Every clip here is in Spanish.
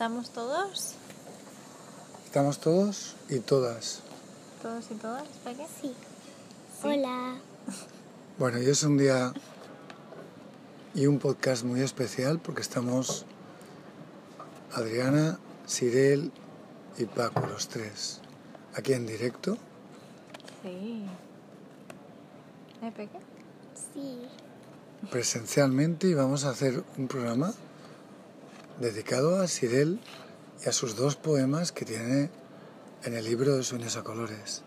¿Estamos todos? ¿Estamos todos y todas? ¿Todos y todas? ¿Para qué? Sí. Hola. Bueno, hoy es un día y un podcast muy especial porque estamos Adriana, Sirel y Paco, los tres, aquí en directo. Sí. ¿Eh, Peque? Sí. presencialmente y vamos a hacer un programa dedicado a Sirel y a sus dos poemas que tiene en el libro de Sueños a Colores.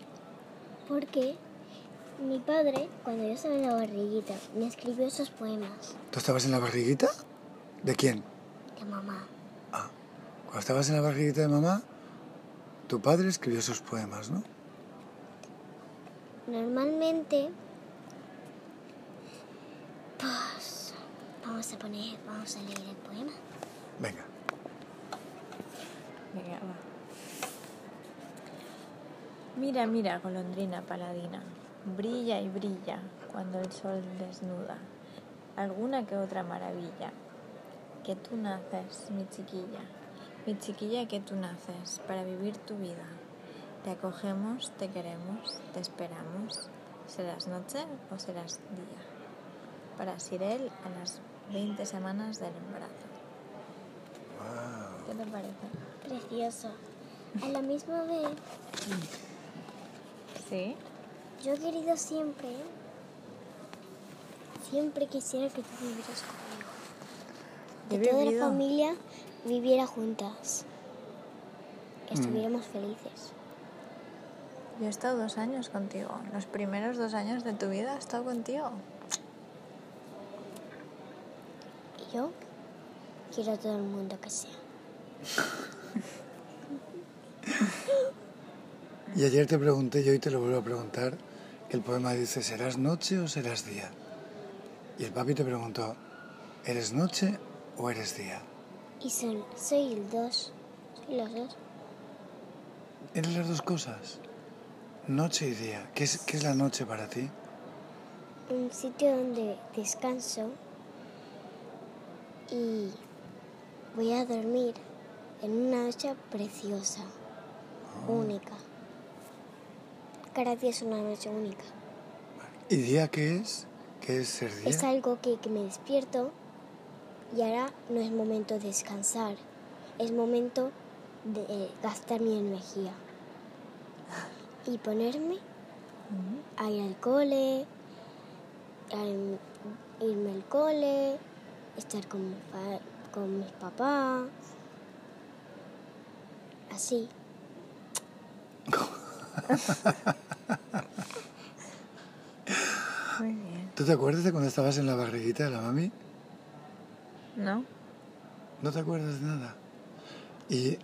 Porque mi padre, cuando yo estaba en la barriguita, me escribió esos poemas ¿Tú estabas en la barriguita? ¿De quién? de mamá. Ah, cuando estabas en la barriguita de mamá, tu padre escribió esos poemas, ¿no? Normalmente, pues, vamos a poner, vamos a leer el poema. Venga. Venga, va. Mira, mira, golondrina paladina, brilla y brilla cuando el sol desnuda alguna que otra maravilla. Que tú naces, mi chiquilla, mi chiquilla que tú naces para vivir tu vida. Te acogemos, te queremos, te esperamos. ¿Serás noche o serás día? Para Sirel a las 20 semanas del embarazo. Wow. ¿Qué te parece? Precioso. A la misma vez, Sí. yo he querido siempre, siempre quisiera que tú vivieras conmigo. He Que toda la vivido. familia viviera juntas. Que Mm. estuviéramos felices. Yo he estado dos años contigo. Los primeros dos años de tu vida he estado contigo. Y yo quiero a todo el mundo que sea. Y ayer te pregunté, y hoy te lo vuelvo a preguntar, que el poema dice, ¿serás noche o serás día? Y el papi te preguntó, ¿eres noche o eres día? Y son, soy el dos. Soy los dos. ¿Eres las dos cosas? Noche y día. ¿Qué es, qué es la noche para ti? Un sitio donde descanso y voy a dormir en una noche preciosa, única. Cada día es una noche única. ¿Y día qué es? ¿Qué es ser día? Es algo que, que me despierto y ahora no es momento de descansar, es momento de eh, gastar mi energía y ponerme a ir al cole, a irme al cole, estar con, mi pa- con mis papás, así. Muy bien. ¿Tú te acuerdas de cuando estabas en la barriguita de la mami? ¿No? ¿No te acuerdas de nada? ¿Y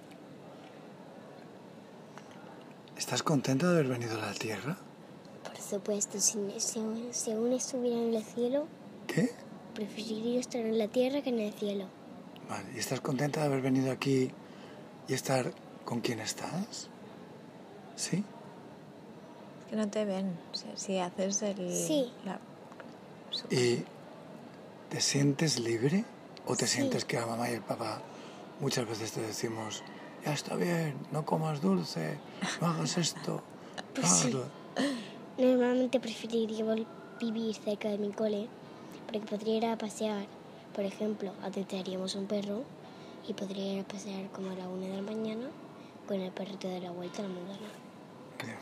estás contenta de haber venido a la Tierra? Por supuesto, si, si, si aún estuviera en el cielo, ¿Qué? preferiría estar en la tierra que en el cielo. Vale. ¿Y estás contenta de haber venido aquí y estar con quien estás? ¿Sí? Que no te ven. O sea, si haces el... Sí. la- ¿Y te sientes libre? ¿O te Sí. sientes que la mamá y el papá muchas veces te decimos, ya está bien, no comas dulce, no hagas esto, no Pues hagas sí. lo-". Normalmente preferiría vivir cerca de mi cole porque podría ir a pasear. Por ejemplo, adoptaríamos un perro y podría ir a pasear como a la una de la mañana con el perrito de la vuelta a la mudana. Ya,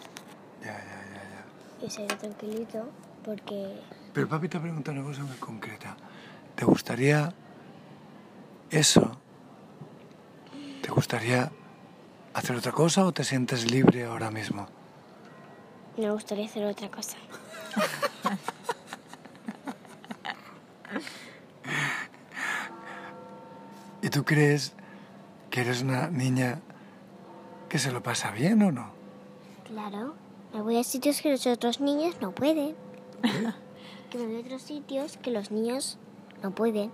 ya, ya, ya. Y sería tranquilito porque Pero papi te ha preguntado una cosa muy concreta. ¿Te gustaría eso? ¿Te gustaría hacer otra cosa o te sientes libre ahora mismo? me gustaría hacer otra cosa. ¿Y tú crees que eres una niña que se lo pasa bien o no? Claro, me voy a sitios que los otros niños no pueden. que me voy a otros sitios que los niños no pueden.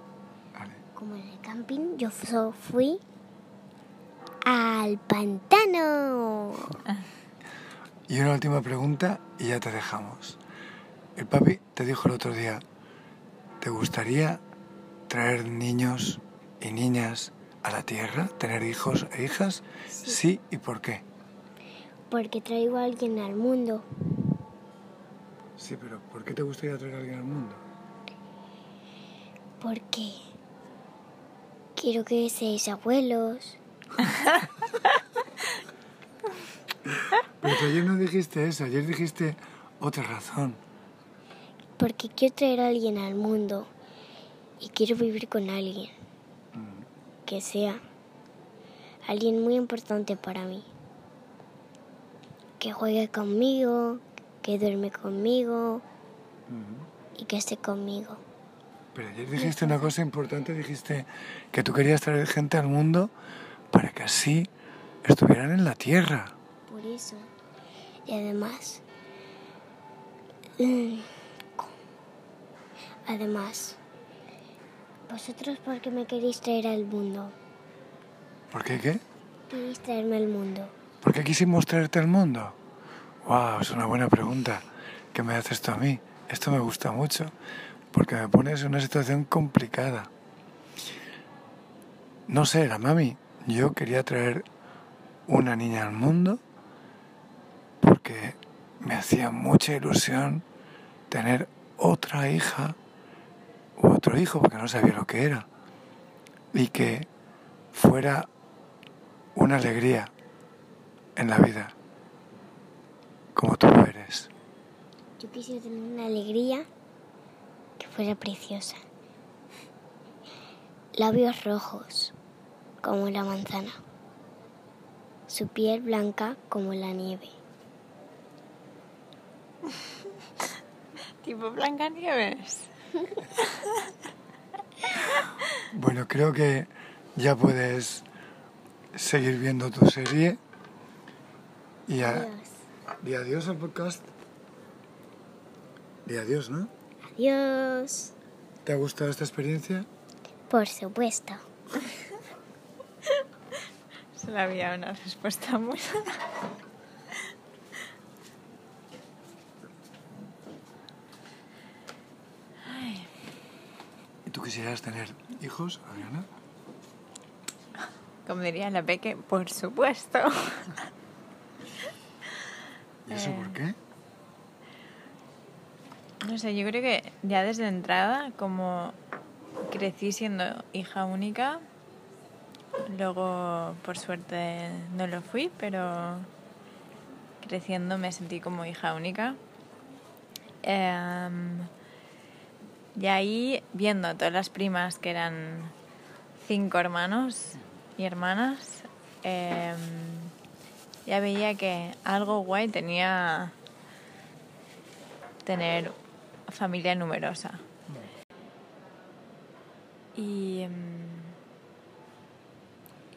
Vale. Como en el camping, yo fu- fui al pantano. Y una última pregunta y ya te dejamos. El papi te dijo el otro día, ¿te gustaría traer niños y niñas a la tierra, tener hijos e hijas? Sí, ¿y por qué? Porque traigo a alguien al mundo. Sí, pero ¿por qué te gustaría traer a alguien al mundo? Porque quiero que seáis abuelos. Pero ayer no dijiste eso, ayer dijiste otra razón. Porque quiero traer a alguien al mundo. Y quiero vivir con alguien. Que sea alguien muy importante para mí. Que juegue conmigo, que duerme conmigo y que esté conmigo. Pero ayer dijiste una cosa importante, dijiste que tú querías traer gente al mundo para que así estuvieran en la tierra. Por eso. Y además, además, vosotros por qué me queréis traer al mundo? ¿Por qué qué? Queréis traerme al mundo. ¿Por qué quisimos traerte al mundo? Wow, es una buena pregunta que me haces tú a mí. Esto me gusta mucho porque me pones en una situación complicada. No sé, la mami, yo quería traer una niña al mundo porque me hacía mucha ilusión tener otra hija u otro hijo porque no sabía lo que era y que fuera una alegría en la vida como tú lo eres. Yo quisiera tener una alegría que fuera preciosa. Labios rojos, como la manzana. Su piel blanca como la nieve. Tipo Blancanieves. Bueno, creo que ya puedes seguir viendo tu serie y, a- Adiós. y adiós al podcast. Y adiós, ¿no? Adiós. ¿Te ha gustado esta experiencia? Por supuesto. Solo había una respuesta muy... quisieras tener hijos, Adriana? Como diría la Peque, por supuesto. ¿Y eso Eh. por qué? No sé, yo creo que ya desde entrada, como crecí siendo hija única, luego por suerte no lo fui, pero creciendo me sentí como hija única. Em, y ahí viendo a todas las primas que eran cinco hermanos y hermanas, em, ya veía que algo guay tenía tener familia numerosa. Y mm,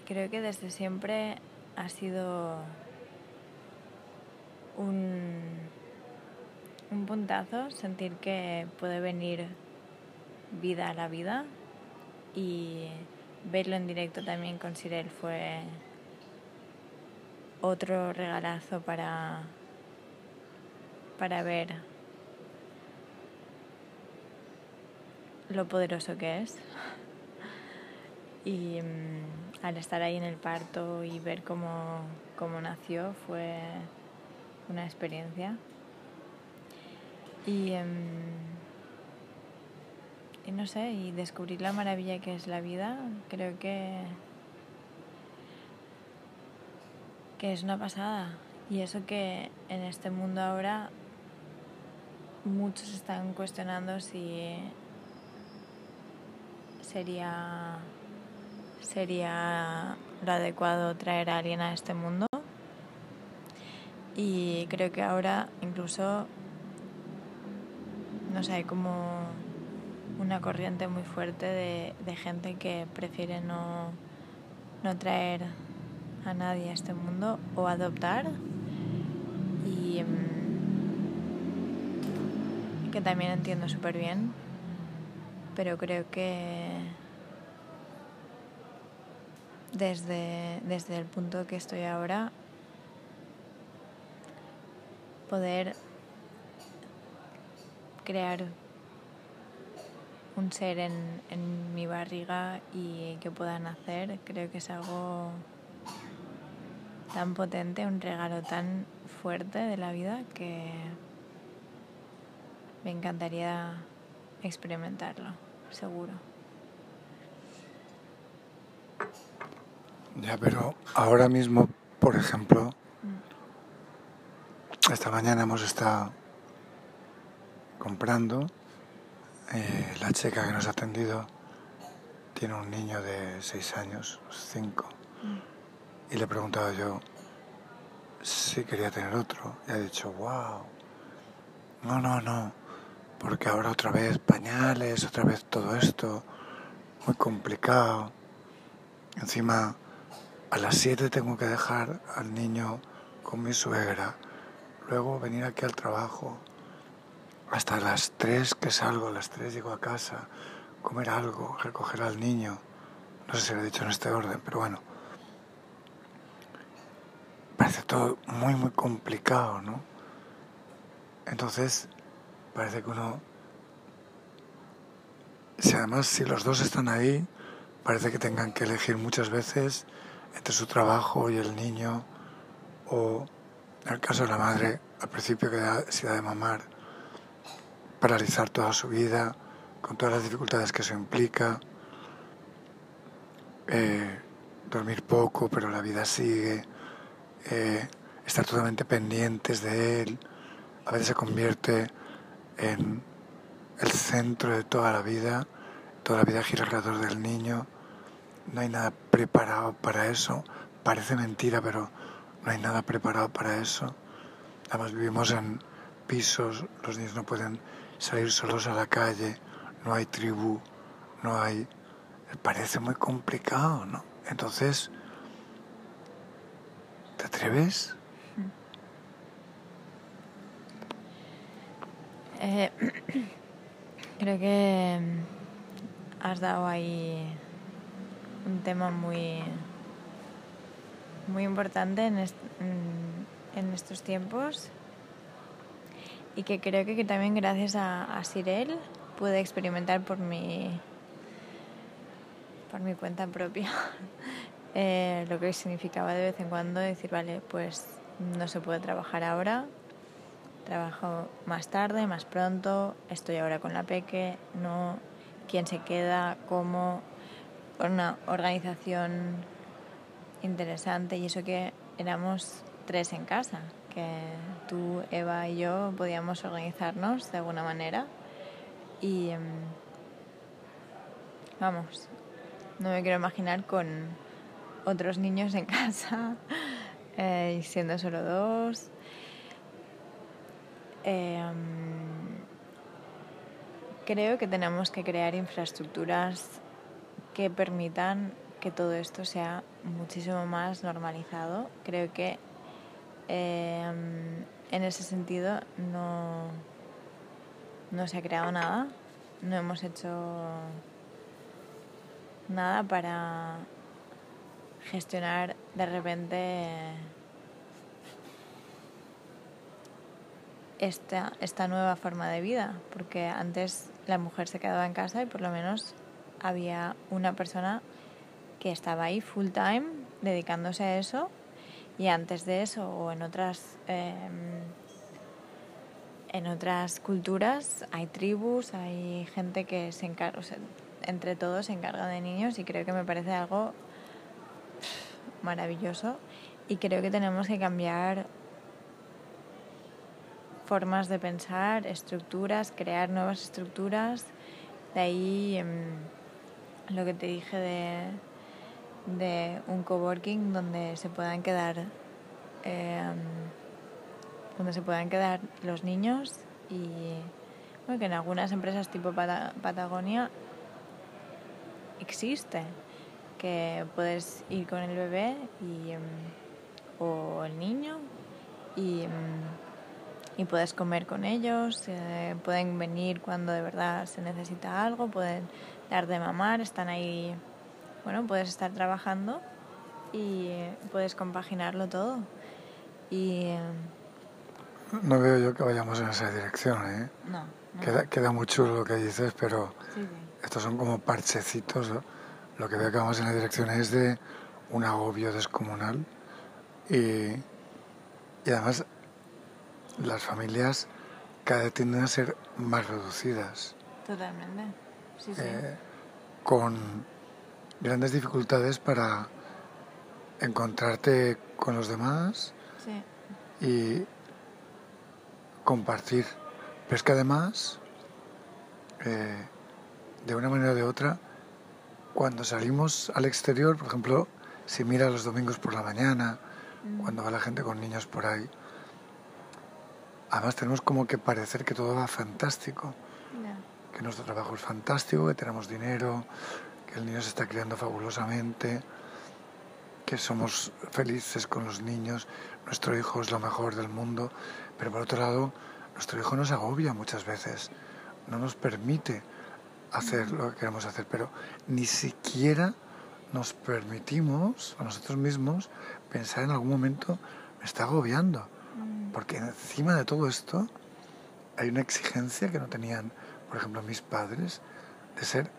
creo que desde siempre ha sido un, un puntazo sentir que puede venir vida a la vida y verlo en directo también con Sirel fue otro regalazo para, para ver lo poderoso que es. Y mm, al estar ahí en el parto y ver cómo, cómo nació fue una experiencia. Y, em, y no sé, y descubrir la maravilla que es la vida, creo que, que es una pasada. Y eso que en este mundo ahora muchos están cuestionando si sería sería lo adecuado traer a alguien a este mundo y creo que ahora incluso no sé como una corriente muy fuerte de, de gente que prefiere no, no traer a nadie a este mundo o adoptar. Y mm, que también entiendo súper bien pero creo que desde, desde el punto que estoy ahora, poder crear un ser en, en mi barriga y que pueda nacer, creo que es algo tan potente, un regalo tan fuerte de la vida que me encantaría experimentarlo, seguro. Ya, pero ahora mismo, por ejemplo, esta mañana hemos estado comprando. Eh, la chica que nos ha atendido tiene un niño de seis años, cinco, y le he preguntado yo si quería tener otro. Y ha dicho, wow, no, no, no, porque ahora otra vez pañales, otra vez todo esto, muy complicado. Encima, a las 7 tengo que dejar al niño con mi suegra, luego venir aquí al trabajo, hasta las 3 que salgo, a las 3 llego a casa, comer algo, recoger al niño. No sé si lo he dicho en este orden, pero bueno. Parece todo muy, muy complicado, ¿no? Entonces, parece que uno... Si además, si los dos están ahí, parece que tengan que elegir muchas veces entre su trabajo y el niño, o en el caso de la madre, al principio que se da de mamar, paralizar toda su vida, con todas las dificultades que eso implica, eh, dormir poco, pero la vida sigue, eh, estar totalmente pendientes de él, a veces se convierte en el centro de toda la vida, toda la vida gira alrededor del niño, no hay nada preparado para eso, parece mentira, pero no hay nada preparado para eso. Además vivimos en pisos, los niños no pueden salir solos a la calle, no hay tribu, no hay... Parece muy complicado, ¿no? Entonces, ¿te atreves? Eh, creo que mm, has dado ahí un tema muy, muy importante en, en estos tiempos y que creo que, que también gracias a, a Sirel pude experimentar por mi, por mi cuenta propia eh, lo que significaba de vez en cuando decir, vale, pues no se puede trabajar ahora, trabajo más tarde, más pronto, estoy ahora con la peque, no, quién se queda, cómo, una organización interesante y eso que éramos tres en casa, que tú, Eva y yo podíamos organizarnos de alguna manera y em, vamos, no me quiero imaginar con otros niños en casa eh, y siendo solo dos. Em, creo que tenemos que crear infraestructuras que permitan que todo esto sea muchísimo más normalizado. Creo que em, en ese sentido no, no se ha creado nada, no hemos hecho nada para gestionar de repente esta, esta nueva forma de vida, porque antes la mujer se quedaba en casa y por lo menos había una persona que estaba ahí full time dedicándose a eso y antes de eso o en otras eh, en otras culturas hay tribus, hay gente que se encarga, entre todos se encarga de niños y creo que me parece algo maravilloso y creo que tenemos que cambiar formas de pensar, estructuras, crear nuevas estructuras. De ahí mmm, lo que te dije de, de, un coworking donde se puedan quedar eh, donde se puedan quedar los niños y que en algunas empresas tipo Pat Patagonia existe que puedes ir con el bebé y, um, o el niño y, um, y, puedes comer con ellos, eh, pueden venir cuando de verdad se necesita algo, pueden dar de mamar, están ahí, bueno, puedes estar trabajando y puedes compaginarlo todo. Y, no veo yo que vayamos en esa dirección, ¿eh? No, Queda, queda muy chulo lo que dices, pero Sí, sí. estos son como parchecitos. ¿no? Lo que veo que vamos en la dirección es de un agobio descomunal. Y, y además las familias cada vez tienden a ser más reducidas, Totalmente. Sí, sí. eh, con grandes dificultades para encontrarte con los demás sí. y compartir. Pero es que además, eh, de una manera o de otra, cuando salimos al exterior, por ejemplo, si mira los domingos por la mañana, cuando va la gente con niños por ahí, además tenemos como que parecer que todo va fantástico, que nuestro trabajo es fantástico, que tenemos dinero, que el niño se está criando fabulosamente, que somos felices con los niños, nuestro hijo es lo mejor del mundo, pero por otro lado, nuestro hijo nos agobia muchas veces, no nos permite hacer lo que queremos hacer, pero ni siquiera nos permitimos a nosotros mismos pensar en algún momento, me está agobiando, Mm, porque encima de todo esto hay una exigencia que no tenían, por ejemplo, mis padres, de ser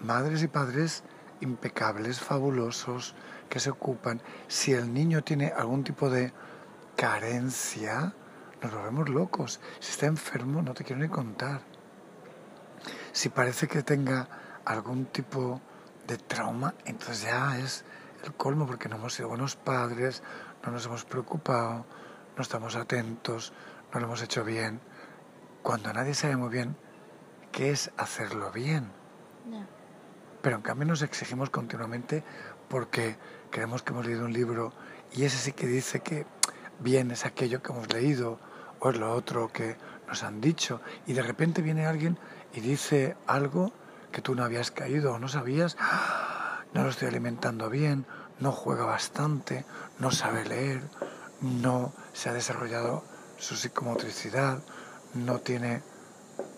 madres y padres impecables, fabulosos, que se ocupan. Si el niño tiene algún tipo de carencia, nos volvemos locos. Si está enfermo, no te quiero ni contar. Si parece que tenga algún tipo de trauma, entonces ya es el colmo porque no hemos sido buenos padres, no nos hemos preocupado, no estamos atentos, no lo hemos hecho bien. Cuando nadie sabe muy bien qué es hacerlo bien. Pero en cambio nos exigimos continuamente porque creemos que hemos leído un libro y ese sí que dice que bien es aquello que hemos leído o es lo otro que nos han dicho y de repente viene alguien y dice algo que tú no habías caído o no sabías, ¡Ah! no lo estoy alimentando bien, no juega bastante, no sabe leer, no se ha desarrollado su psicomotricidad, no tiene,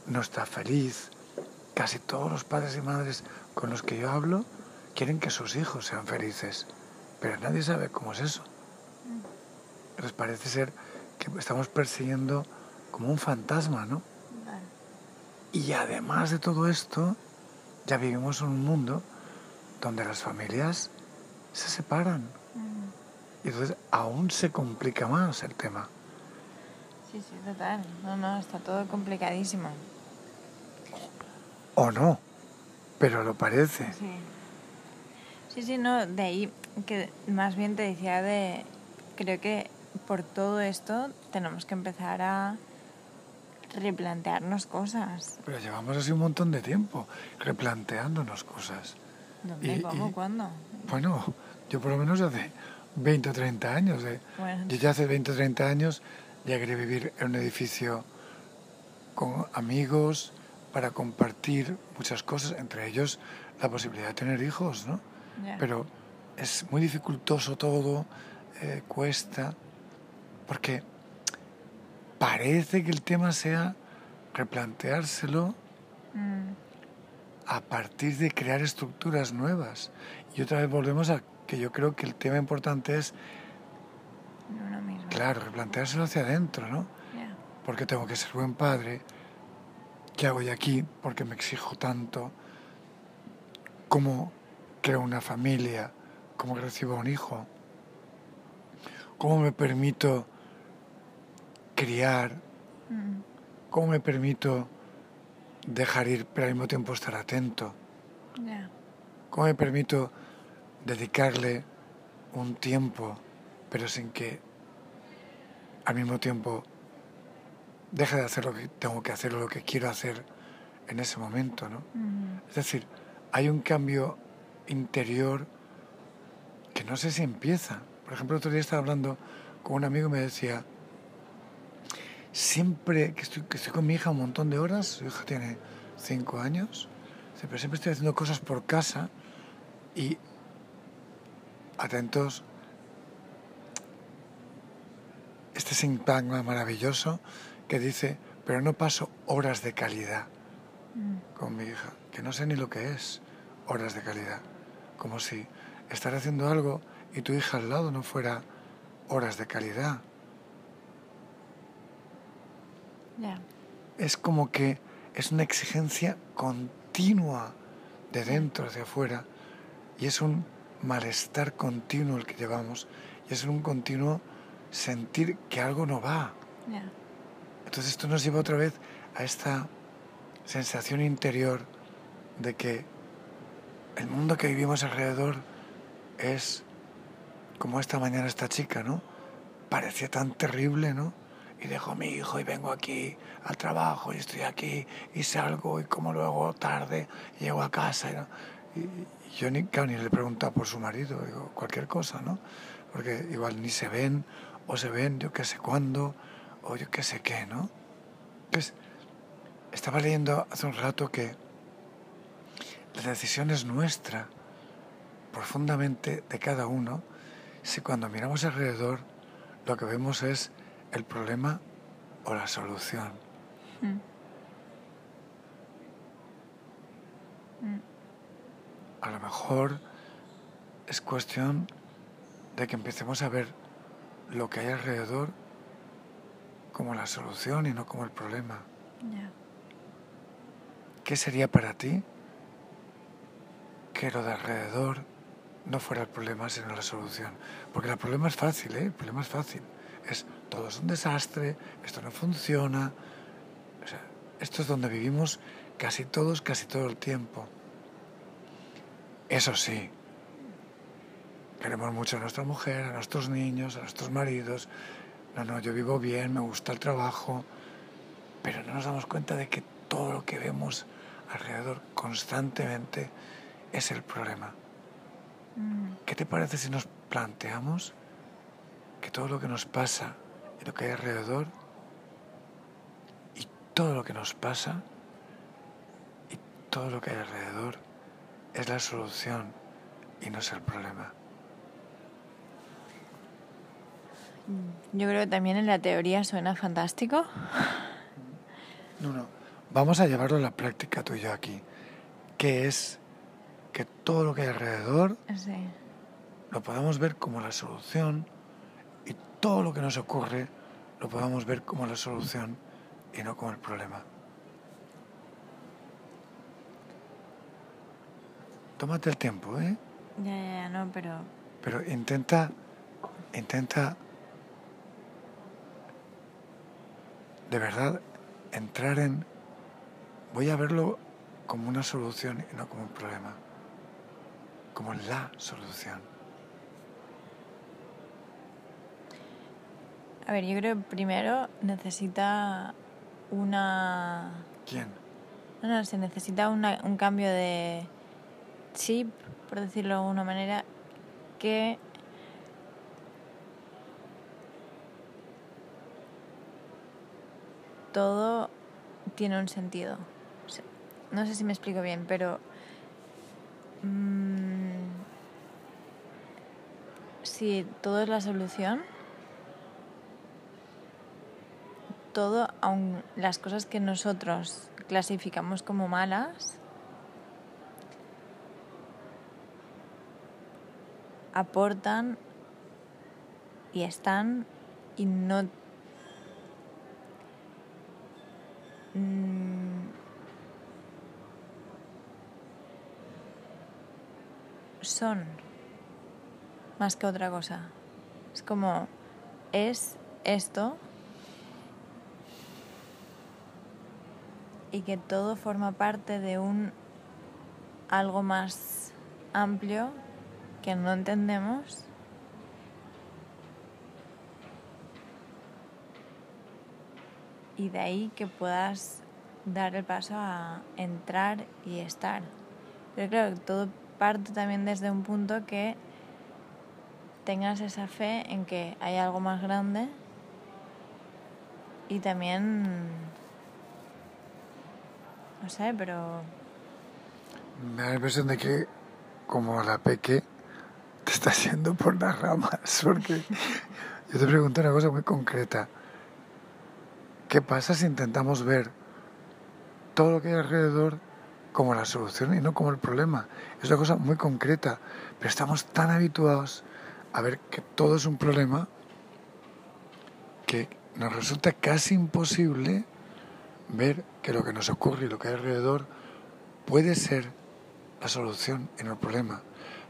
no está feliz. Casi todos los padres y madres con los que yo hablo quieren que sus hijos sean felices, pero nadie sabe cómo es eso. Les parece ser que estamos persiguiendo como un fantasma, ¿no? Y además de todo esto, ya vivimos en un mundo donde las familias se separan. Mm, Y entonces aún se complica más el tema. Sí, sí, total. No, no, está todo complicadísimo. O no, pero lo parece. Sí. Sí, sí, no, de ahí que más bien te decía de, creo que por todo esto tenemos que empezar a replantearnos cosas. Pero llevamos así un montón de tiempo replanteándonos cosas. ¿Dónde? Y- ¿Cómo? y- ¿Cuándo? Bueno, yo por lo menos hace 20 o 30 años. Bueno, yo ya hace 20 o 30 años ya quería vivir en un edificio con amigos para compartir muchas cosas, entre ellos la posibilidad de tener hijos, ¿no? ya. Pero es muy dificultoso todo, eh, cuesta, porque parece que el tema sea replanteárselo Mm, a partir de crear estructuras nuevas. Y otra vez volvemos a que yo creo que el tema importante es, uno mismo. claro, replanteárselo hacia adentro, ¿no? Ya. Porque tengo que ser buen padre, ¿qué hago yo aquí? Porque me exijo tanto, ¿cómo creo una familia? ¿Cómo recibo un hijo? ¿Cómo me permito criar? Mm, ¿Cómo me permito dejar ir, pero al mismo tiempo estar atento? ¿Cómo me permito dedicarle un tiempo, pero sin que al mismo tiempo deje de hacer lo que tengo que hacer o lo que quiero hacer en ese momento, ¿no? Es decir, hay un cambio interior que no sé si empieza. Por ejemplo, otro día estaba hablando con un amigo y me decía, siempre que estoy, que estoy con mi hija un montón de horas, su hija tiene cinco años, pero siempre estoy haciendo cosas por casa y atentos, este sintagma maravilloso que dice, pero no paso horas de calidad mm, con mi hija, que no sé ni lo que es horas de calidad, como si estar haciendo algo y tu hija al lado no fuera horas de calidad. ya. es como que es una exigencia continua de dentro hacia afuera y es un malestar continuo el que llevamos y es un continuo sentir que algo no va. Entonces esto nos lleva otra vez a esta sensación interior de que el mundo que vivimos alrededor es como esta mañana esta chica, ¿no? Parecía tan terrible, ¿no? Y dejo a mi hijo y vengo aquí al trabajo y estoy aquí y salgo y como luego tarde llego a casa. Y, yo ni, ni le pregunto por su marido, digo, cualquier cosa, ¿no? Porque igual ni se ven o se ven yo qué sé cuándo o yo qué sé qué, ¿no? Pues estaba leyendo hace un rato que la decisión es nuestra, profundamente de cada uno, si cuando miramos alrededor lo que vemos es el problema o la solución. Mm. Mm. A lo mejor es cuestión de que empecemos a ver lo que hay alrededor como la solución y no como el problema. ¿Qué sería para ti que lo de alrededor no fuera el problema sino la solución? Porque el problema es fácil, ¿eh? El problema es fácil. Es todo es un desastre, esto no funciona. esto es donde vivimos casi todos, casi todo el tiempo. Eso sí, queremos mucho a nuestra mujer, a nuestros niños, a nuestros maridos. No, no, yo vivo bien, me gusta el trabajo, pero no nos damos cuenta de que todo lo que vemos alrededor constantemente es el problema. Mm. ¿Qué te parece si nos planteamos que todo lo que nos pasa y lo que hay alrededor y todo lo que nos pasa y todo lo que hay alrededor es la solución y no es el problema? Yo creo que también en la teoría suena fantástico. No, no. Vamos a llevarlo a la práctica tú y yo aquí. Que es que todo lo que hay alrededor lo podamos ver como la solución y todo lo que nos ocurre lo podamos ver como la solución y no como el problema. Tómate el tiempo, ¿eh? Ya, ya, ya, no, pero... Pero intenta, intenta de verdad entrar en, voy a verlo como una solución y no como un problema, como la solución. A ver, yo creo que primero necesita una... ¿Quién? No, no, se necesita un cambio de chip, por decirlo de alguna manera, que todo tiene un sentido. No sé si me explico bien, pero mm, si todo es la solución, todo, aun las cosas que nosotros clasificamos como malas, aportan y están y no Mm. Son más que otra cosa. Es como, es esto y que todo forma parte de un algo más amplio que no entendemos y de ahí que puedas dar el paso a entrar y estar. Pero que todo parte también desde un punto que tengas esa fe en que hay algo más grande y también, no sé, pero... Me da la impresión de que como la peque te está yendo por las ramas, porque yo te pregunto una cosa muy concreta. ¿Qué pasa si intentamos ver todo lo que hay alrededor como la solución y no como el problema? Es una cosa muy concreta, pero estamos tan habituados a ver que todo es un problema que nos resulta casi imposible ver que lo que nos ocurre y lo que hay alrededor puede ser la solución en el problema.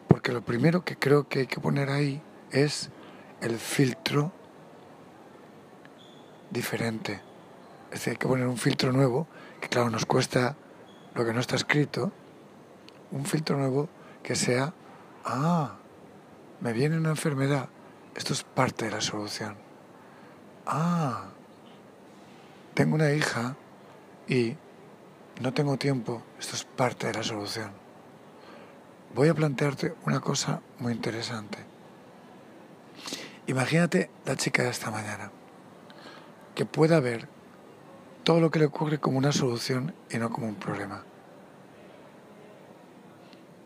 Porque lo primero que creo que hay que poner ahí es el filtro diferente. Es decir, hay que poner un filtro nuevo, que claro, nos cuesta lo que no está escrito, un filtro nuevo que sea, ah, me viene una enfermedad, esto es parte de la solución. Ah, tengo una hija y no tengo tiempo, esto es parte de la solución. Voy a plantearte una cosa muy interesante. Imagínate la chica de esta mañana, que pueda ver todo lo que le ocurre como una solución y no como un problema.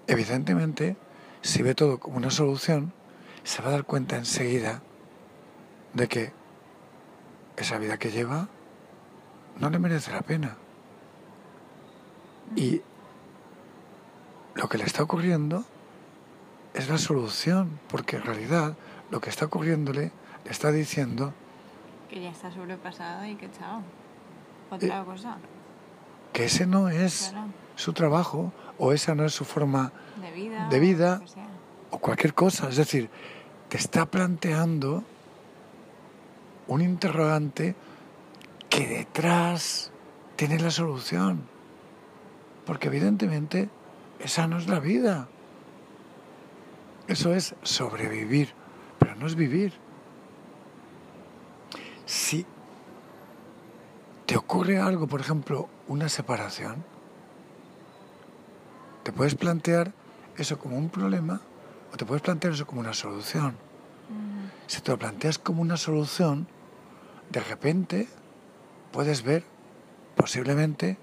Evidentemente, si ve todo como una solución, se va a dar cuenta enseguida de que esa vida que lleva no le merece la pena. Y lo que le está ocurriendo es la solución, porque en realidad lo que está ocurriéndole le está diciendo que ya está sobrepasada y que chao. Otra cosa. Que ese no es Claro. su trabajo o esa no es su forma De vida. de o cualquier cosa. Es decir, te está planteando un interrogante que detrás tiene la solución. Porque evidentemente esa no es la vida. Eso es sobrevivir, pero no es vivir. Si te ocurre algo, por ejemplo, una separación, te puedes plantear eso como un problema o te puedes plantear eso como una solución. Si te lo planteas como una solución, de repente puedes ver posiblemente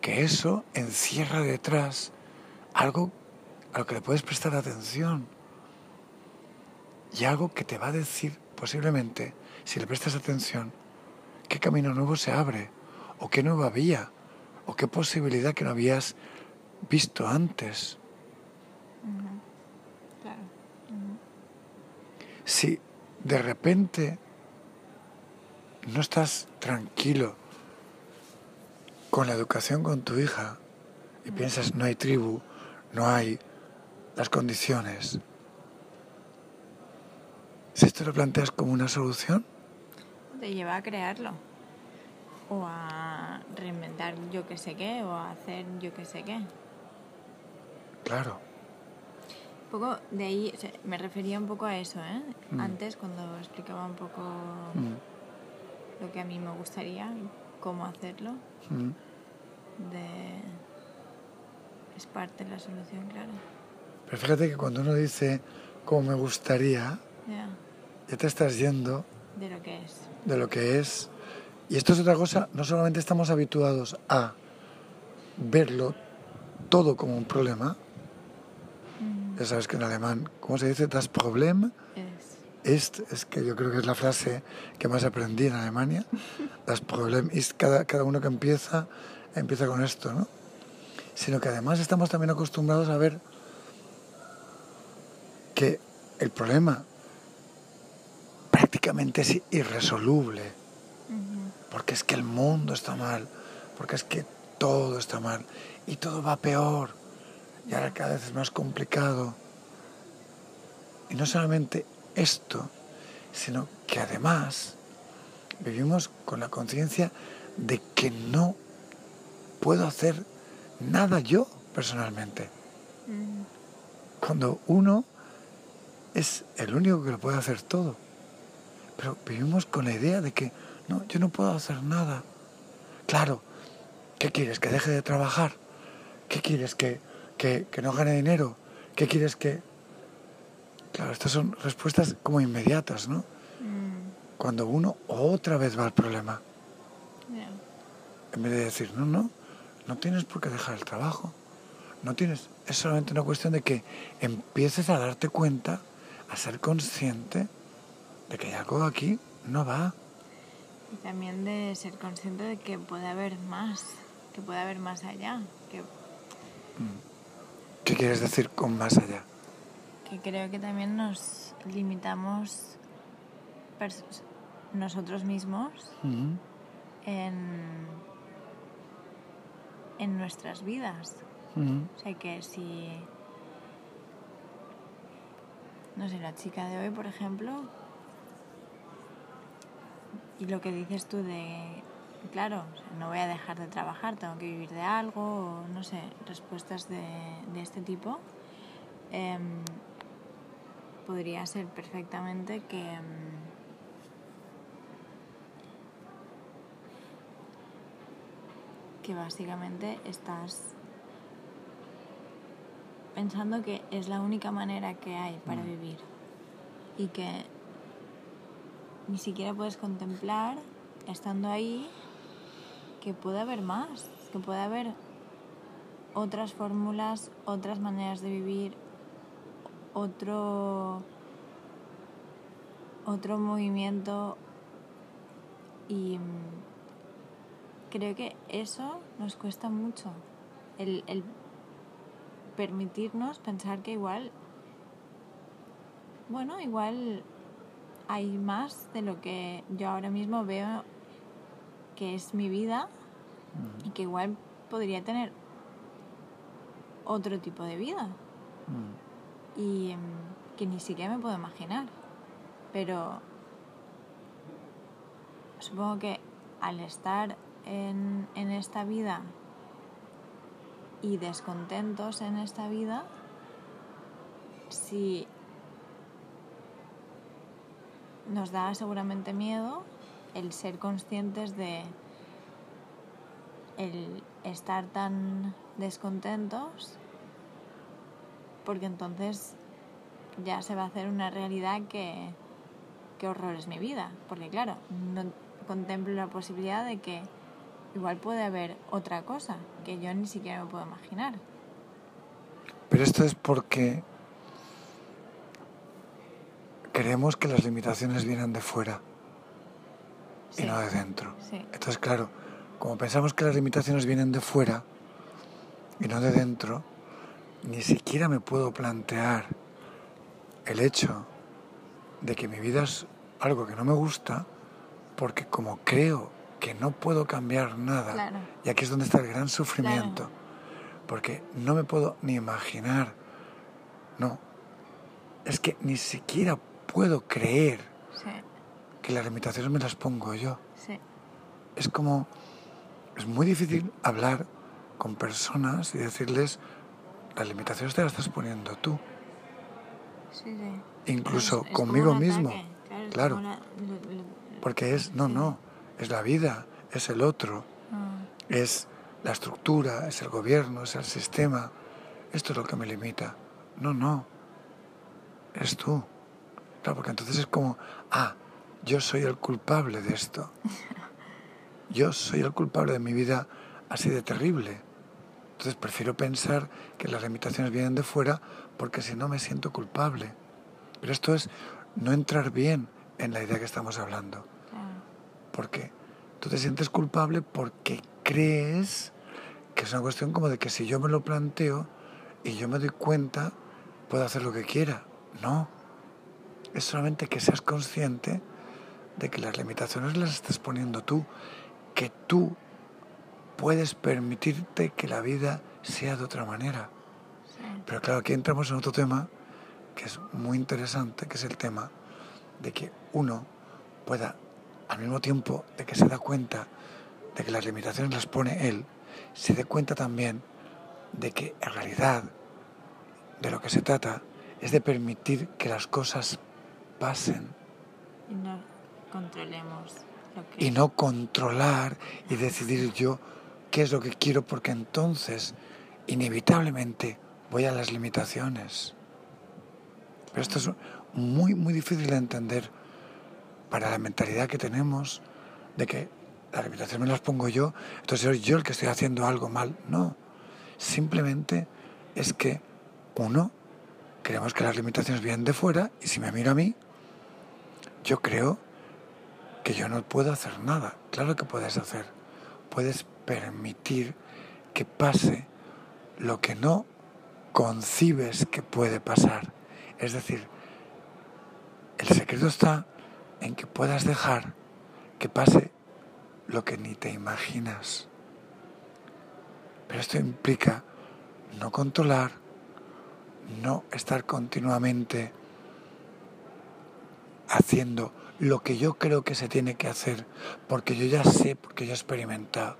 que eso encierra detrás algo a lo que le puedes prestar atención y algo que te va a decir posiblemente, si le prestas atención, qué camino nuevo se abre o qué nueva vía o qué posibilidad que no habías visto antes. Claro. Si de repente no estás tranquilo con la educación con tu hija y piensas no hay tribu, no hay las condiciones, si esto lo planteas como una solución, Te lleva a crearlo. O a reinventar yo que sé qué, o a hacer yo que sé qué. claro, Un poco de ahí, o sea, me refería un poco a eso, ¿eh? Mm. Antes, cuando explicaba un poco mm, lo que a mí me gustaría, cómo hacerlo, mm. de... es parte de la solución, claro. pero fíjate que cuando uno dice como me gustaría, ya te estás yendo de lo que es. de lo que es. Y esto es otra cosa, no solamente estamos habituados a verlo todo como un problema, Mm, ya sabes que en alemán, ¿cómo se dice? Das Problem Es. ist, es que yo creo que es la frase que más aprendí en Alemania. Das Problem ist, cada, cada uno que empieza, empieza con esto, ¿no? Sino que además estamos también acostumbrados a ver que el problema prácticamente es irresoluble. Porque es que el mundo está mal, porque es que todo está mal y todo va peor y ahora cada vez es más complicado. Y no solamente esto, sino que además vivimos con la conciencia de que no puedo hacer nada yo personalmente. Cuando uno es el único que lo puede hacer todo. Pero vivimos con la idea de que no, yo no puedo hacer nada. Claro, ¿qué quieres? ¿Que deje de trabajar? ¿Qué quieres? ¿Que, que, que no gane dinero? ¿Qué quieres que...? Claro, estas son respuestas como inmediatas, ¿no? Mm, Cuando uno otra vez va al problema, ya. en vez de decir, no, no, no tienes por qué dejar el trabajo. No tienes, es solamente una cuestión de que empieces a darte cuenta, a ser consciente de que hay algo aquí no va. Y también de ser consciente de que puede haber más, que puede haber más allá, que, ¿Qué quieres decir con más allá? que creo que también nos limitamos nosotros mismos Ujú. en en nuestras vidas. Mm, O sea que si, no sé, la chica de hoy, por ejemplo, y lo que dices tú de, claro, no voy a dejar de trabajar, tengo que vivir de algo, o no sé, respuestas de, de este tipo, em, podría ser perfectamente que... em, que básicamente estás pensando que es la única manera que hay para Mm. vivir y que ni siquiera puedes contemplar estando ahí que puede haber más, que puede haber otras fórmulas, otras maneras de vivir, otro otro movimiento. Y mm, creo que eso nos cuesta mucho el, el permitirnos pensar que igual bueno igual hay más de lo que yo ahora mismo veo que es mi vida y que igual podría tener otro tipo de vida y mm, que ni siquiera me puedo imaginar. Pero supongo que al estar en, en esta vida y descontentos en esta vida, si nos da seguramente miedo el ser conscientes de el estar tan descontentos porque entonces ya se va a hacer una realidad que qué horror es mi vida. Porque claro no contemplo la posibilidad de que igual puede haber otra cosa que yo ni siquiera me puedo imaginar. Pero esto es porque creemos que las limitaciones vienen de fuera y no de dentro. sí Entonces, claro, como pensamos que las limitaciones vienen de fuera y no de dentro, ni siquiera me puedo plantear el hecho de que mi vida es algo que no me gusta, porque como creo que no puedo cambiar nada, Claro. y aquí es donde está el gran sufrimiento, porque no me puedo ni imaginar, no, es que ni siquiera puedo creer sí. que las limitaciones me las pongo yo. Sí. Es como, es muy difícil hablar con personas y decirles, las limitaciones te las estás poniendo tú, sí sí. Incluso Es- es como conmigo un mismo, ataque, claro, lo- lo- porque es, no, Sí. no, es la vida, es el otro, Ah, es la estructura, es el gobierno, es el sistema, esto es lo que me limita, no, no, es tú, claro, porque entonces es como, ah, yo soy el culpable de esto, yo soy el culpable de mi vida así de terrible. Entonces prefiero pensar que las limitaciones vienen de fuera porque si no me siento culpable. Pero esto es no entrar bien en la idea que estamos hablando. Porque tú te sientes culpable porque crees que es una cuestión como de que si yo me lo planteo y yo me doy cuenta, puedo hacer lo que quiera. No. Es solamente que seas consciente de que las limitaciones las estás poniendo tú, que tú puedes permitirte que la vida sea de otra manera. sí. Pero claro, aquí entramos en otro tema que es muy interesante, que es el tema de que uno pueda, al mismo tiempo de que se da cuenta de que las limitaciones las pone él, se dé cuenta también de que en realidad de lo que se trata es de permitir que las cosas pasen y no controlemos lo que y no controlar y decidir yo qué es lo que quiero porque entonces inevitablemente voy a las limitaciones. Pero esto es muy, muy difícil de entender para la mentalidad que tenemos de que las limitaciones me las pongo yo, entonces soy yo el que estoy haciendo algo mal. No, simplemente es que uno, creemos que las limitaciones vienen de fuera y si me miro a mí, yo creo que yo no puedo hacer nada. Claro que puedes hacer. Puedes permitir que pase lo que no concibes que puede pasar. Es decir, el secreto está en que puedas dejar que pase lo que ni te imaginas. Pero esto implica no controlar, no estar continuamente haciendo lo que yo creo que se tiene que hacer, porque yo ya sé, porque yo he experimentado,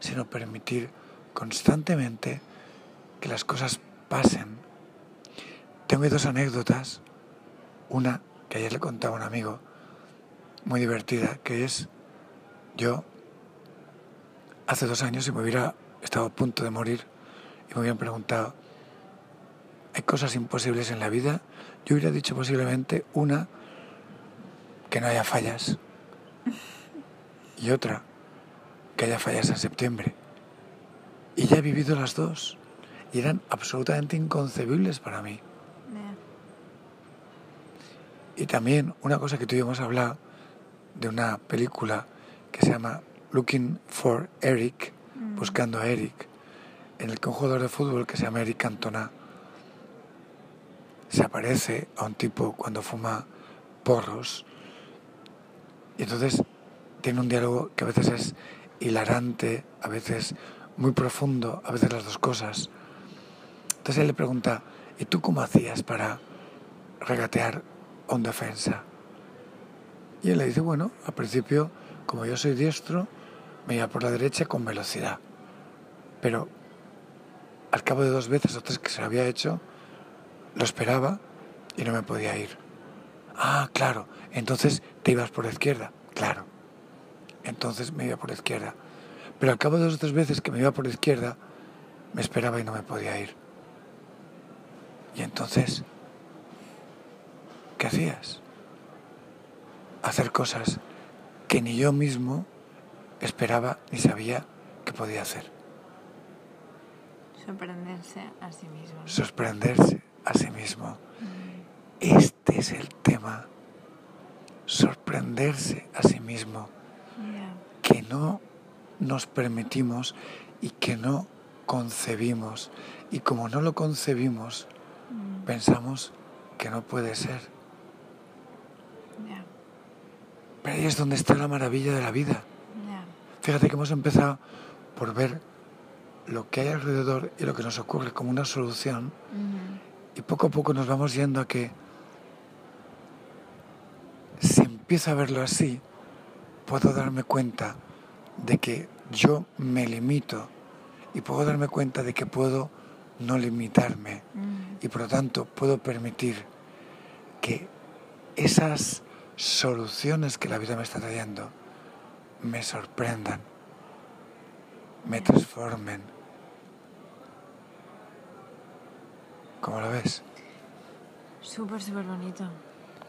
sino permitir constantemente que las cosas pasen. Tengo dos anécdotas, una que ayer le contaba a un amigo, muy divertida, que es yo hace dos años si me hubiera estado a punto de morir y me hubieran preguntado, ¿hay cosas imposibles en la vida? Yo hubiera dicho posiblemente una, que no haya fallas. Y otra, que haya fallas en septiembre. Y ya he vivido las dos. Y eran absolutamente inconcebibles para mí. Y también una cosa que yo hemos hablado de una película que se llama Looking for Eric, Mm. buscando a Eric, en el que un jugador de fútbol que se llama Eric Cantona se aparece a un tipo cuando fuma porros y entonces tiene un diálogo que a veces es hilarante, a veces muy profundo, a veces las dos cosas. Entonces él le pregunta, ¿y tú cómo hacías para regatear a un defensa? Y él le dice, bueno, al principio, como yo soy diestro, me iba por la derecha con velocidad. Pero al cabo de dos veces o tres que se lo había hecho, lo esperaba y no me podía ir. Ah, claro, entonces te ibas por la izquierda. Claro. Entonces me iba por la izquierda. Pero al cabo de dos o tres veces que me iba por la izquierda, me esperaba y no me podía ir. Y entonces, ¿qué hacías? Hacer cosas que ni yo mismo esperaba ni sabía que podía hacer. Sorprenderse a sí mismo. Sorprenderse a sí mismo. Este es el tema. Sorprenderse a sí mismo. Que no nos permitimos y que no concebimos. Y como no lo concebimos, Mm, pensamos que no puede ser. Pero ahí es donde está la maravilla de la vida. Fíjate que hemos empezado por ver lo que hay alrededor y lo que nos ocurre como una solución Ujú. y poco a poco nos vamos yendo a que si empiezo a verlo así, puedo darme cuenta de que yo me limito y puedo darme cuenta de que puedo no limitarme Ujú. y por lo tanto puedo permitir que esas soluciones que la vida me está trayendo me sorprendan, me transformen. ¿Cómo lo ves? Súper, súper bonito.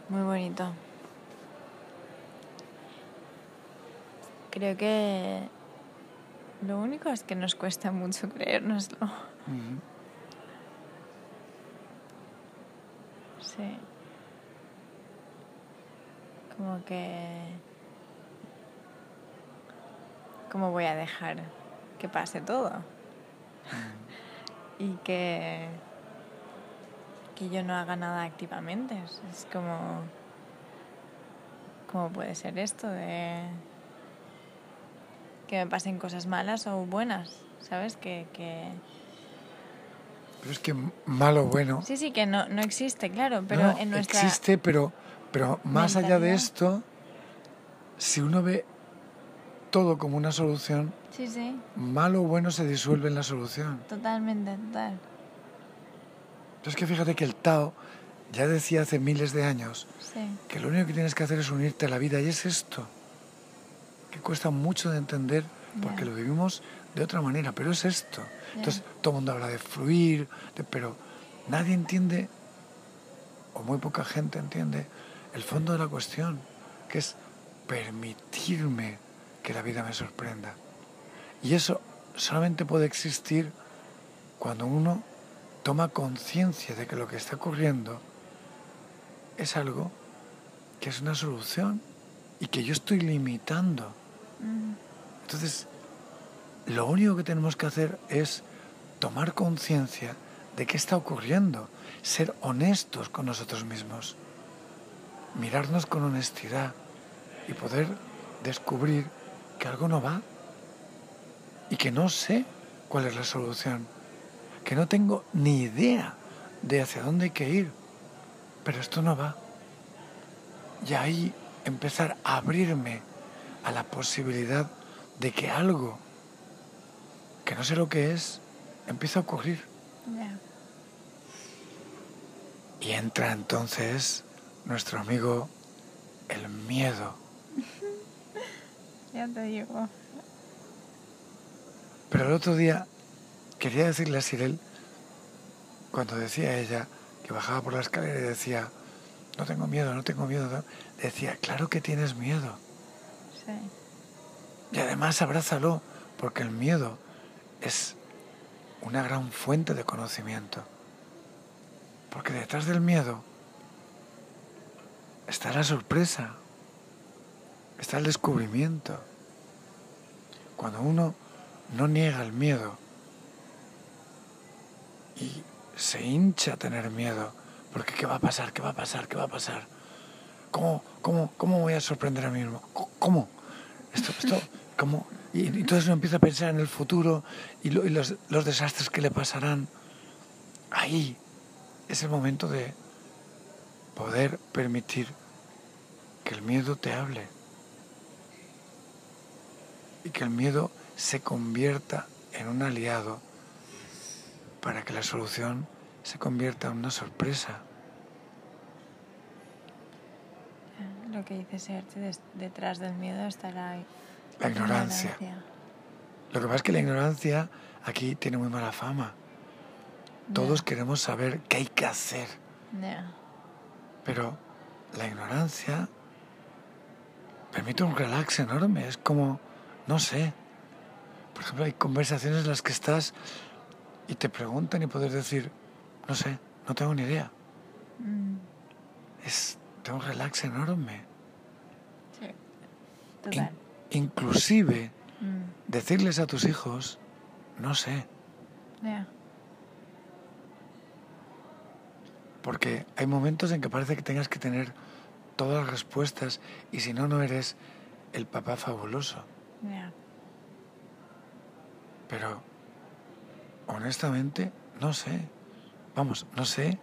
Muy bonito. Creo que lo único es que nos cuesta mucho creérnoslo. Sí. Como que... ¿Cómo voy a dejar que pase todo? y que... que yo no haga nada activamente. Es, es como... ¿Cómo puede ser esto de... que me pasen cosas malas o buenas? ¿Sabes? Que... que... Pero es que malo bueno Sí, sí, que no, no existe, claro, pero no, en nuestra... existe, pero, pero más allá de esto, si uno ve todo como una solución, Sí, sí. malo o bueno se disuelve en la solución. Totalmente, total. Entonces que fíjate que el Tao ya decía hace miles de años Sí, que lo único que tienes que hacer es unirte a la vida y es esto, cuesta mucho de entender porque lo vivimos de otra manera, pero es esto. Entonces todo el mundo habla de fluir, de- pero nadie entiende, o muy poca gente entiende, el fondo de la cuestión, que es permitirme que la vida me sorprenda. Y eso solamente puede existir cuando uno toma conciencia de que lo que está ocurriendo es algo que es una solución y que yo estoy limitando. Entonces, lo único que tenemos que hacer es tomar conciencia de qué está ocurriendo, ser honestos con nosotros mismos, mirarnos con honestidad y poder descubrir que algo no va y que no sé cuál es la solución, que no tengo ni idea de hacia dónde hay que ir, pero esto no va. Y ahí empezar a abrirme a la posibilidad de que algo que no sé lo que es empieza a ocurrir. Y entra entonces nuestro amigo el miedo. Ya te digo. Pero el otro día quería decirle a Sirel, cuando decía ella que bajaba por la escalera y decía, no tengo miedo, no tengo miedo, no", decía, claro que tienes miedo. Y además abrázalo, porque el miedo es una gran fuente de conocimiento. Porque detrás del miedo está la sorpresa, está el descubrimiento. Cuando uno no niega el miedo y se hincha a tener miedo, porque ¿qué va a pasar? ¿Qué va a pasar? ¿Qué va a pasar? ¿Cómo, cómo, cómo voy a sorprender a mí mismo? ¿Cómo-. Esto, esto, ¿cómo? Y, entonces uno empieza a pensar en el futuro y los, los desastres que le pasarán. Ahí es el momento de poder permitir que el miedo te hable y que el miedo se convierta en un aliado para que la solución se convierta en una sorpresa. Lo que dice Sergio, detrás del miedo está la, La ignorancia. Lo que pasa es que la ignorancia aquí tiene muy mala fama. Todos queremos saber qué hay que hacer, pero la ignorancia permite un relax enorme. Es como, no sé, por ejemplo, hay conversaciones en las que estás y te preguntan y puedes decir, no sé, no tengo ni idea. Mm, Es de un relax enorme. sí. In- inclusive Mm, decirles a tus hijos, no sé, ya. porque hay momentos en que parece que tengas que tener todas las respuestas y si no, no eres el papá fabuloso. Ya. Pero, honestamente, no sé. Vamos, no sé.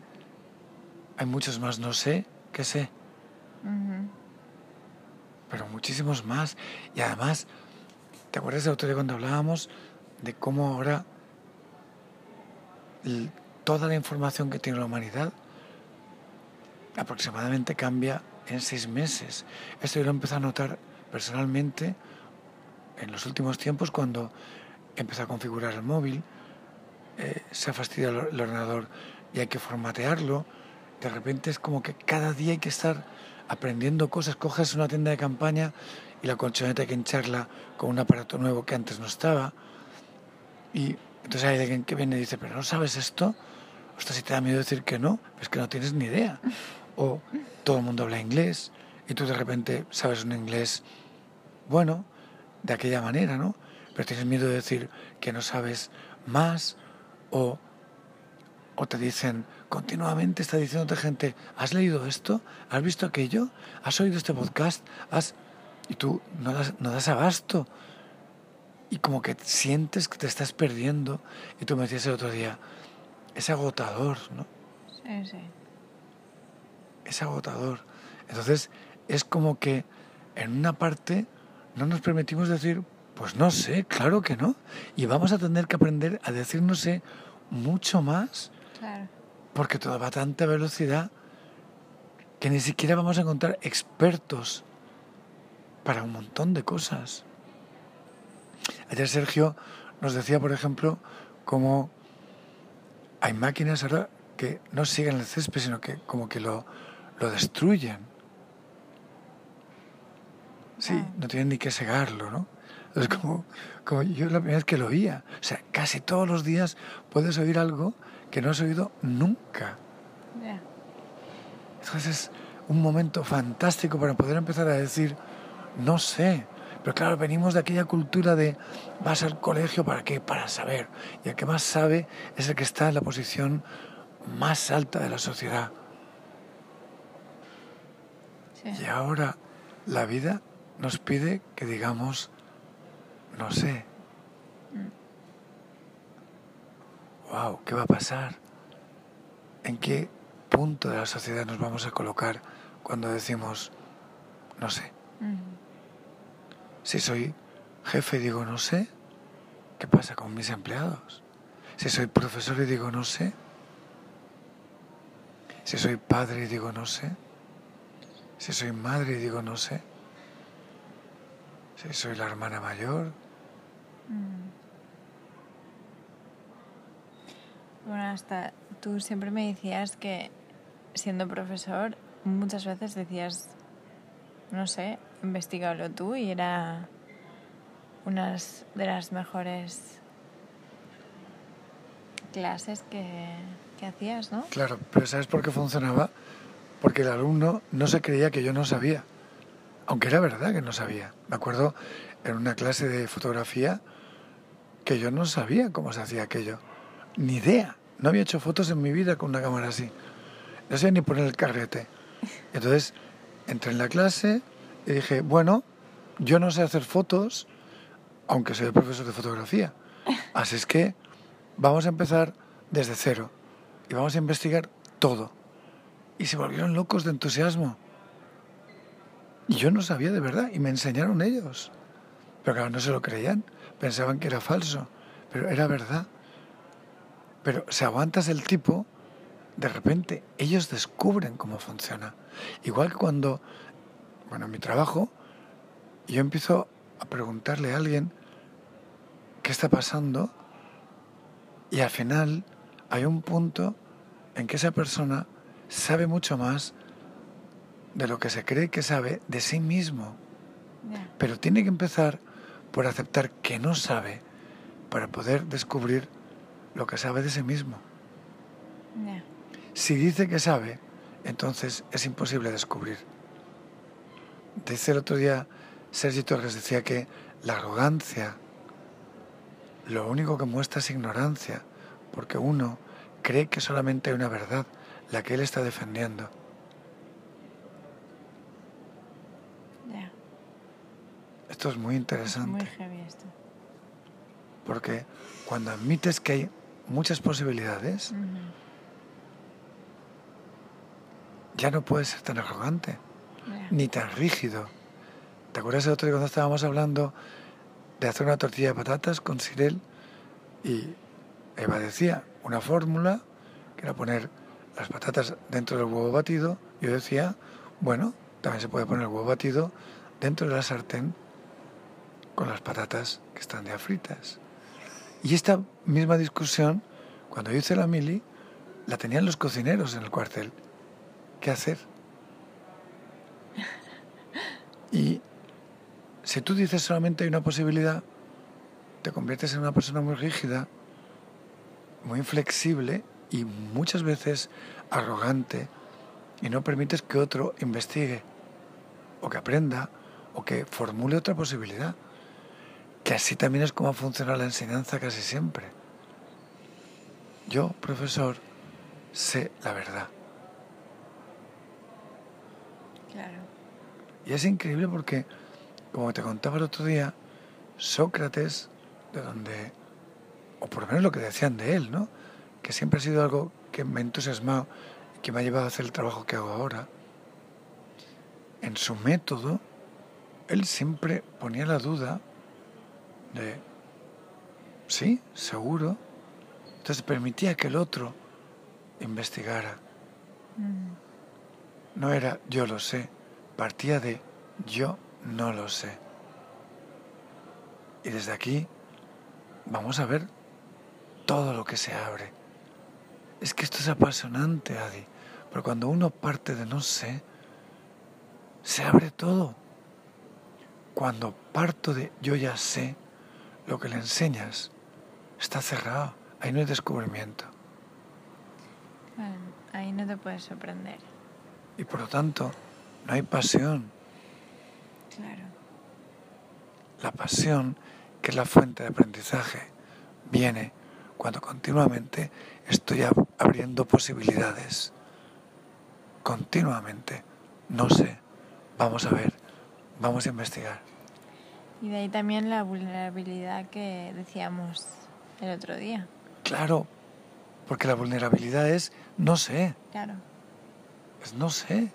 Hay muchos más no sé que sé, pero muchísimos más. Y además, ¿te acuerdas de otro día cuando hablábamos de cómo ahora toda la información que tiene la humanidad aproximadamente cambia en seis meses? Esto yo lo empecé a notar personalmente en los últimos tiempos cuando empecé a configurar el móvil, eh, se ha fastidiado el ordenador y hay que formatearlo. De repente es como que cada día hay que estar aprendiendo cosas. Coges una tienda de campaña y la colchoneta hay que hincharla con un aparato nuevo que antes no estaba. Y entonces hay alguien que viene y dice, pero ¿no sabes esto? Ostras, si te da miedo decir que no, es que no tienes ni idea. O todo el mundo habla inglés y tú de repente sabes un inglés bueno, de aquella manera, ¿no? Pero tienes miedo de decir que no sabes más o, o te dicen continuamente, está diciéndote gente, ¿has leído esto? ¿Has visto aquello? ¿Has oído este podcast? ¿Has... Y tú no das, no das abasto y como que sientes que te estás perdiendo y tú me decías el otro día, es agotador, ¿no? Sí, sí. es agotador. Entonces es como que en una parte no nos permitimos decir, pues no sé, claro que no. Y vamos a tener que aprender a decir no sé mucho más Claro. Porque todo va a tanta velocidad que ni siquiera vamos a encontrar expertos para un montón de cosas. Ayer Sergio nos decía, por ejemplo, cómo hay máquinas ahora que no siguen el césped, sino que como que lo, lo destruyen. Sí, Ah. no tienen ni que segarlo, ¿no? Es como, como yo la primera vez que lo oía. O sea, casi todos los días puedes oír algo que no has oído nunca. Ya. Entonces es un momento fantástico para poder empezar a decir, no sé. Pero claro, venimos de aquella cultura de vas al colegio para qué, para saber. Y el que más sabe es el que está en la posición más alta de la sociedad. Sí. Y ahora la vida nos pide que digamos, no sé. Wow, ¿qué va a pasar? ¿En qué punto de la sociedad nos vamos a colocar cuando decimos, no sé? Si soy jefe y digo, no sé, ¿qué pasa con mis empleados? Si soy profesor y digo, no sé. Si soy padre y digo, no sé. Si soy madre y digo, no sé. Si soy la hermana mayor. Bueno, hasta tú siempre me decías que siendo profesor muchas veces decías, no sé, investigalo tú y era unas de las mejores clases que, que hacías, ¿no? Claro, pero ¿sabes por qué funcionaba? Porque el alumno no se creía que yo no sabía, aunque era verdad que no sabía. Me acuerdo en una clase de fotografía que yo no sabía cómo se hacía aquello, ni idea. No había hecho fotos en mi vida con una cámara así. No sabía ni poner el carrete. Entonces entré en la clase y dije, bueno, yo no sé hacer fotos, aunque soy profesor de fotografía. Así es que vamos a empezar desde cero y vamos a investigar todo. Y se volvieron locos de entusiasmo. Y yo no sabía de verdad y me enseñaron ellos. Pero claro, no se lo creían, pensaban que era falso, pero era verdad. Pero si aguantas el tipo, de repente ellos descubren cómo funciona. Igual que cuando, bueno, en mi trabajo, yo empiezo a preguntarle a alguien qué está pasando y al final hay un punto en que esa persona sabe mucho más de lo que se cree que sabe de sí mismo. Pero tiene que empezar por aceptar que no sabe para poder descubrir lo que sabe de sí mismo. Si dice que sabe, entonces es imposible descubrir. Dice el otro día Sergi Torres, decía que la arrogancia lo único que muestra es ignorancia, porque uno cree que solamente hay una verdad, la que él está defendiendo. Esto es muy interesante. Muy heavy esto. Porque cuando admites que hay muchas posibilidades, ya no puedes ser tan arrogante, ni tan rígido. ¿Te acuerdas el otro día cuando estábamos hablando de hacer una tortilla de patatas con sirel? Y Eva decía una fórmula, que era poner las patatas dentro del huevo batido. Yo decía, bueno, también se puede poner el huevo batido dentro de la sartén con las patatas que están ya fritas. Y esta misma discusión, cuando yo hice la mili, la tenían los cocineros en el cuartel. ¿Qué hacer? Y si tú dices solamente hay una posibilidad, te conviertes en una persona muy rígida, muy inflexible y muchas veces arrogante y no permites que otro investigue o que aprenda o que formule otra posibilidad. Que así también es como funciona la enseñanza casi siempre. Yo, profesor, sé la verdad. Claro. Y es increíble porque, como te contaba el otro día, Sócrates, de donde, o por lo menos lo que decían de él, ¿no? Que siempre ha sido algo que me ha entusiasmado y que me ha llevado a hacer el trabajo que hago ahora. En su método, él siempre ponía la duda de, sí, seguro. Entonces permitía que el otro investigara. No era yo lo sé, partía de yo no lo sé. Y desde aquí vamos a ver todo lo que se abre. Es que esto es apasionante, Adi, pero cuando uno parte de no sé, se abre todo. Cuando parto de yo ya sé, lo que le enseñas está cerrado, ahí no hay descubrimiento. ahí no te puedes sorprender. Y por lo tanto, no hay pasión. Claro. La pasión, que es la fuente de aprendizaje, viene cuando continuamente estoy abriendo posibilidades. Continuamente. No sé. Vamos a ver. Vamos a investigar. Y de ahí también la vulnerabilidad que decíamos el otro día. Claro, Porque la vulnerabilidad es no sé, Claro. es no sé.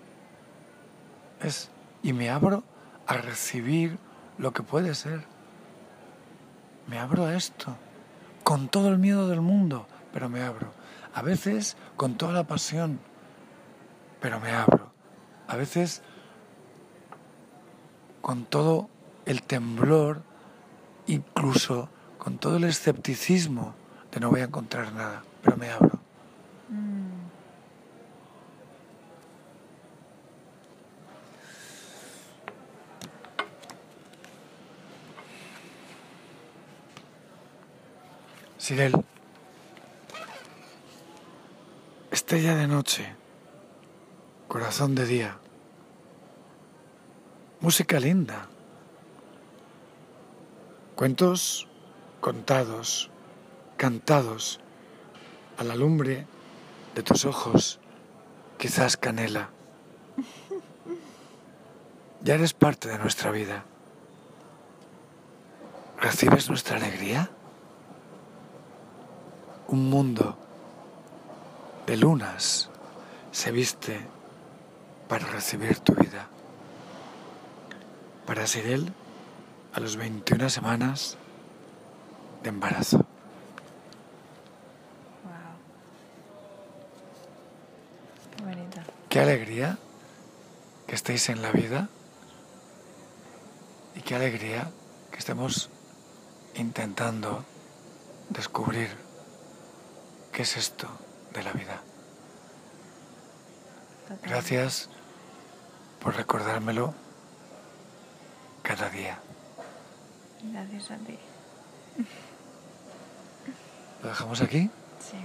Es y me abro a recibir lo que puede ser. Me abro a esto, con todo el miedo del mundo, pero me abro. A veces con toda la pasión, pero me abro. A veces con todo el temblor, incluso con todo el escepticismo de no voy a encontrar nada, pero me abro. Mm. Estrella de noche, corazón de día, música linda, cuentos contados, cantados a la lumbre de tus ojos, quizás canela. Ya eres parte de nuestra vida. ¿Recibes nuestra alegría? Un mundo de lunas se viste para recibir tu vida. Para Sirel, a los 21 semanas de embarazo. Wow. Qué bonito. Qué alegría que estéis en la vida y qué alegría que estemos intentando descubrir qué es esto de la vida. Gracias por recordármelo cada día. Gracias a ti. ¿Lo dejamos aquí? Sí.